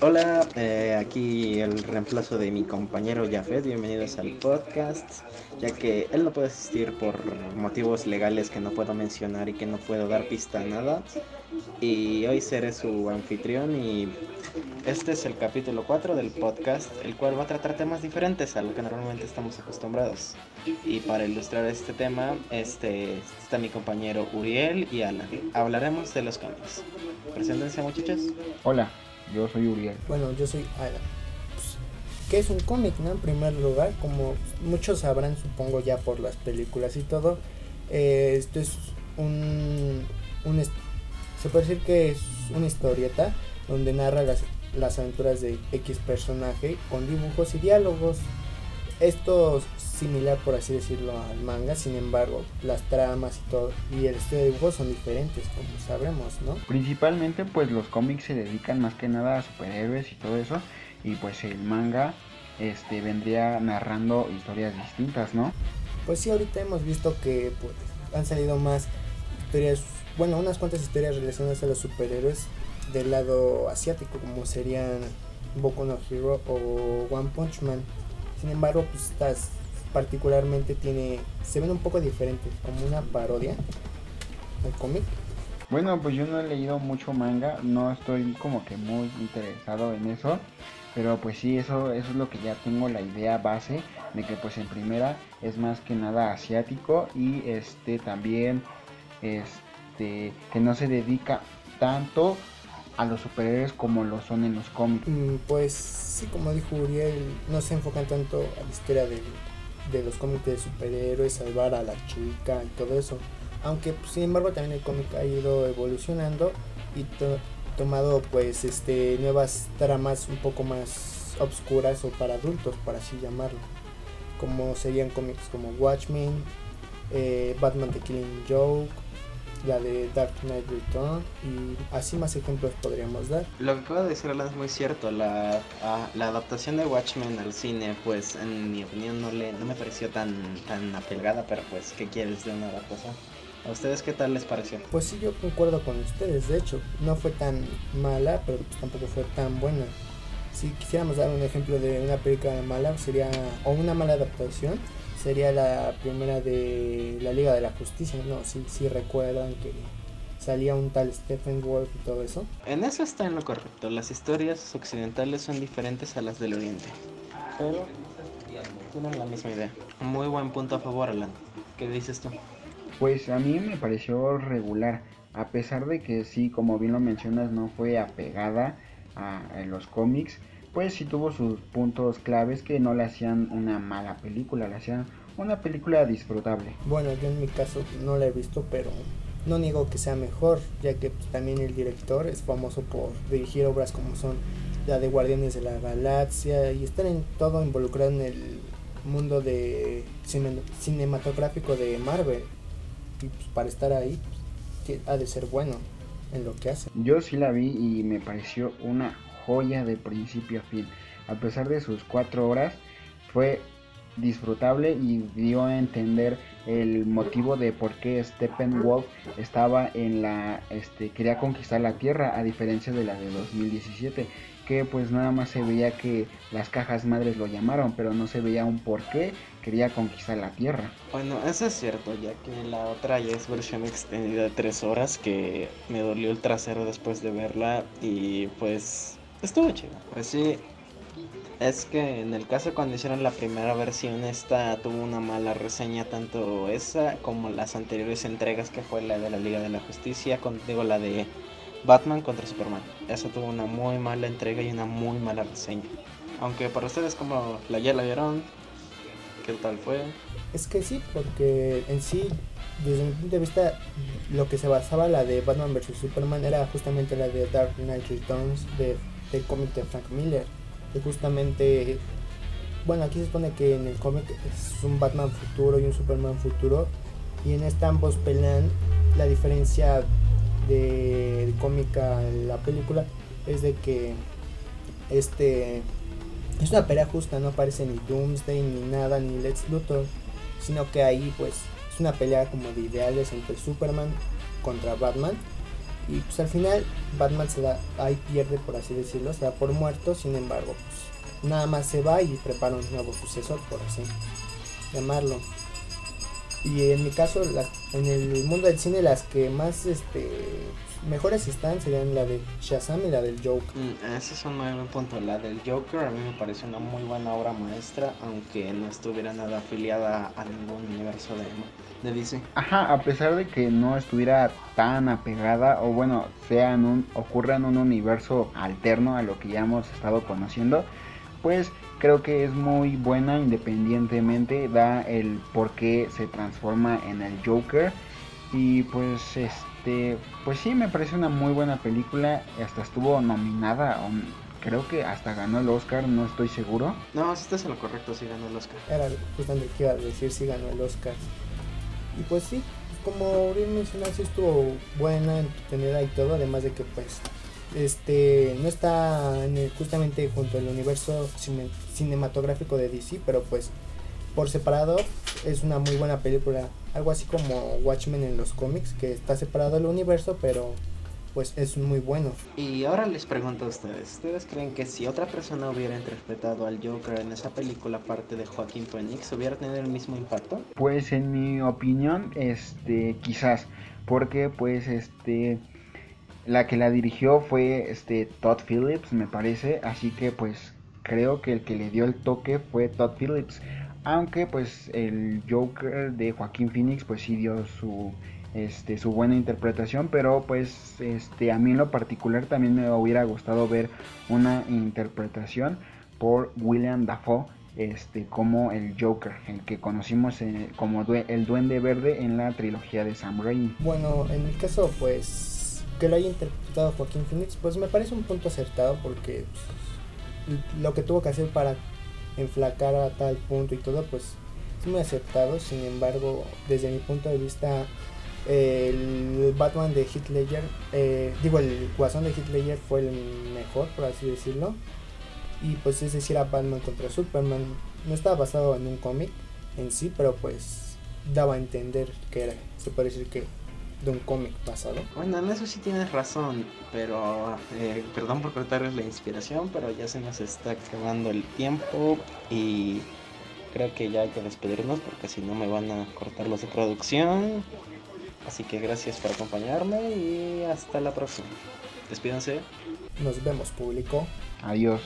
Hola, eh, aquí el reemplazo de mi compañero Jafet, bienvenidos al podcast, ya que él no puede asistir por motivos legales que no puedo mencionar y que no puedo dar pista a nada. Y hoy seré su anfitrión y este es el capítulo 4 del podcast, el cual va a tratar temas diferentes a lo que normalmente estamos acostumbrados. Y para ilustrar este tema, este está mi compañero Uriel y Alan. Hablaremos de los cómics. Preséntense muchachos. Hola, yo soy Uriel. Bueno, yo soy Alan. Pues, ¿Qué es un cómic, no? En primer lugar, como muchos sabrán, supongo ya por las películas y todo, eh, esto es un, un se puede decir que es una historieta donde narra las, las aventuras de X personaje con dibujos y diálogos. Esto es similar, por así decirlo, al manga, sin embargo, las tramas y todo y el estilo de dibujos son diferentes, como sabremos, ¿no? Principalmente pues los cómics se dedican más que nada a superhéroes y todo eso y pues el manga este vendría narrando historias distintas, ¿no? Pues sí, ahorita hemos visto que pues, han salido más historias, bueno, unas cuantas historias relacionadas a los superhéroes del lado asiático, como serían Boku no Hero o One Punch Man. Sin embargo, pues estas particularmente tiene, se ven un poco diferentes, como una parodia al cómic. Bueno, pues yo no he leído mucho manga, no estoy como que muy interesado en eso, pero pues sí, eso, eso es lo que ya tengo la idea base de que pues en primera es más que nada asiático y este también este que no se dedica tanto a los superhéroes como lo son en los cómics. Mm, Pues sí, como dijo Uriel, no se enfocan tanto a la historia de, los cómics de superhéroes, salvar a la chica y todo eso. Aunque pues, sin embargo también el cómic ha ido evolucionando y to- tomado pues este nuevas tramas un poco más obscuras o para adultos, por así llamarlo. Como serían cómics como Watchmen, eh, Batman The Killing Joke, la de Dark Knight Return y así más ejemplos podríamos dar. Lo que acaba de decir Alan es muy cierto, la, a- la adaptación de Watchmen al cine, pues en mi opinión no, le, no me pareció tan, tan apelgada, pero pues, ¿qué quieres de una adaptación? ¿A ustedes qué tal les pareció? Pues sí, yo concuerdo con ustedes. De hecho, no fue tan mala, pero pues tampoco fue tan buena. Si quisiéramos dar un ejemplo de una película mala, sería, o una mala adaptación, sería la primera de la Liga de la Justicia. No, si sí, recuerdan que salía un tal Stephen Wolf y todo eso. En eso está en lo correcto, las historias occidentales son diferentes a las del oriente, pero tienen la misma idea. Muy buen punto a favor, Alan. ¿Qué dices tú? Pues a mí me pareció regular, a pesar de que sí, como bien lo mencionas, no fue apegada a, a los cómics, pues sí tuvo sus puntos claves que no le hacían una mala película, le hacían una película disfrutable. Bueno, yo en mi caso no la he visto, pero no niego que sea mejor, ya que pues, también el director es famoso por dirigir obras como son la de Guardianes de la Galaxia y estar en todo involucrado en el mundo de cine- cinematográfico de Marvel. Y pues para estar ahí pues, ha de ser bueno en lo que hace. Yo sí la vi y me pareció una joya de principio a fin. A pesar de sus cuatro horas, fue disfrutable y dio a entender el motivo de por qué Steppenwolf estaba en la este quería conquistar la tierra a diferencia de la de 2017 que pues nada más se veía que las cajas madres lo llamaron pero no se veía un por qué quería conquistar la tierra Bueno, eso es cierto, ya que la otra ya es versión extendida de tres horas, que me dolió el trasero después de verla y pues estuvo chido. Pues sí, es que en el caso cuando hicieron la primera versión, esta tuvo una mala reseña, tanto esa como las anteriores entregas, que fue la de la Liga de la Justicia, con, digo, la de Batman contra Superman. Esa tuvo una muy mala entrega y una muy mala reseña. Aunque para ustedes como la ya la vieron, ¿qué tal fue? Es que sí, porque en sí, desde mi punto de vista, lo que se basaba la de Batman vs. Superman era justamente la de Dark Knight Returns de, del cómic de Frank Miller. Que justamente, bueno, aquí se supone que en el cómic es un Batman futuro y un Superman futuro. Y en esta ambos pelean. La diferencia de, de cómica en la película es de que este es una pelea justa, no aparece ni Doomsday ni nada, ni Lex Luthor, sino que ahí pues es una pelea como de ideales entre Superman contra Batman Y pues al final Batman se da, ahí pierde por así decirlo, se da por muerto, sin embargo, pues nada más se va y prepara un nuevo sucesor, por así llamarlo. Y en mi caso, en el mundo del cine, las que más este mejores están serían la de Shazam y la del Joker. Mm, ese es un muy buen punto. La del Joker a mí me parece una muy buena obra maestra, aunque no estuviera nada afiliada a ningún universo de, de DC. Ajá, a pesar de que no estuviera tan apegada, o bueno, sea en un, ocurra en un universo alterno a lo que ya hemos estado conociendo, pues creo que es muy buena independientemente, da el por qué se transforma en el Joker. Y pues este, pues sí, me parece una muy buena película. Hasta estuvo nominada, creo que hasta ganó el Oscar, no estoy seguro. No, si estás en lo correcto, sí ganó el Oscar. Era justamente que iba a decir, si ganó el Oscar. Y pues sí, como bien mencionaste, estuvo buena, entretenida y todo, además de que pues este no está justamente junto al universo cinematográfico de DC, pero pues por separado es una muy buena película, algo así como Watchmen en los cómics, que está separado del universo, pero pues es muy bueno. Y ahora les pregunto a ustedes, ¿ustedes creen que si otra persona hubiera interpretado al Joker en esa película aparte de Joaquín Phoenix, hubiera tenido el mismo impacto? Pues en mi opinión, este, quizás, porque pues este la que la dirigió fue este Todd Phillips, me parece, así que pues creo que el que le dio el toque fue Todd Phillips, aunque pues el Joker de Joaquín Phoenix pues sí dio su este su buena interpretación, pero pues este a mí en lo particular también me hubiera gustado ver una interpretación por William Dafoe este como el Joker, el que conocimos como el Duende Verde en la trilogía de Sam Raimi. Bueno, en mi caso pues que lo haya interpretado Joaquín Phoenix, pues me parece un punto acertado porque pues, lo que tuvo que hacer para enflacar a tal punto y todo, pues es muy aceptado. Sin embargo, desde mi punto de vista, el Batman de Heath Ledger, eh, digo, el guasón de Heath Ledger fue el mejor, por así decirlo. Y pues es decir, a Batman contra Superman. No estaba basado en un cómic en sí, pero pues daba a entender que era, se puede decir que de un cómic pasado. Bueno, en eso sí tienes razón, pero eh, perdón por cortarles la inspiración, pero ya se nos está acabando el tiempo y creo que ya hay que despedirnos porque si no me van a cortar los de producción. Así que gracias por acompañarme y hasta la próxima. Despídanse. Nos vemos, público. Adiós.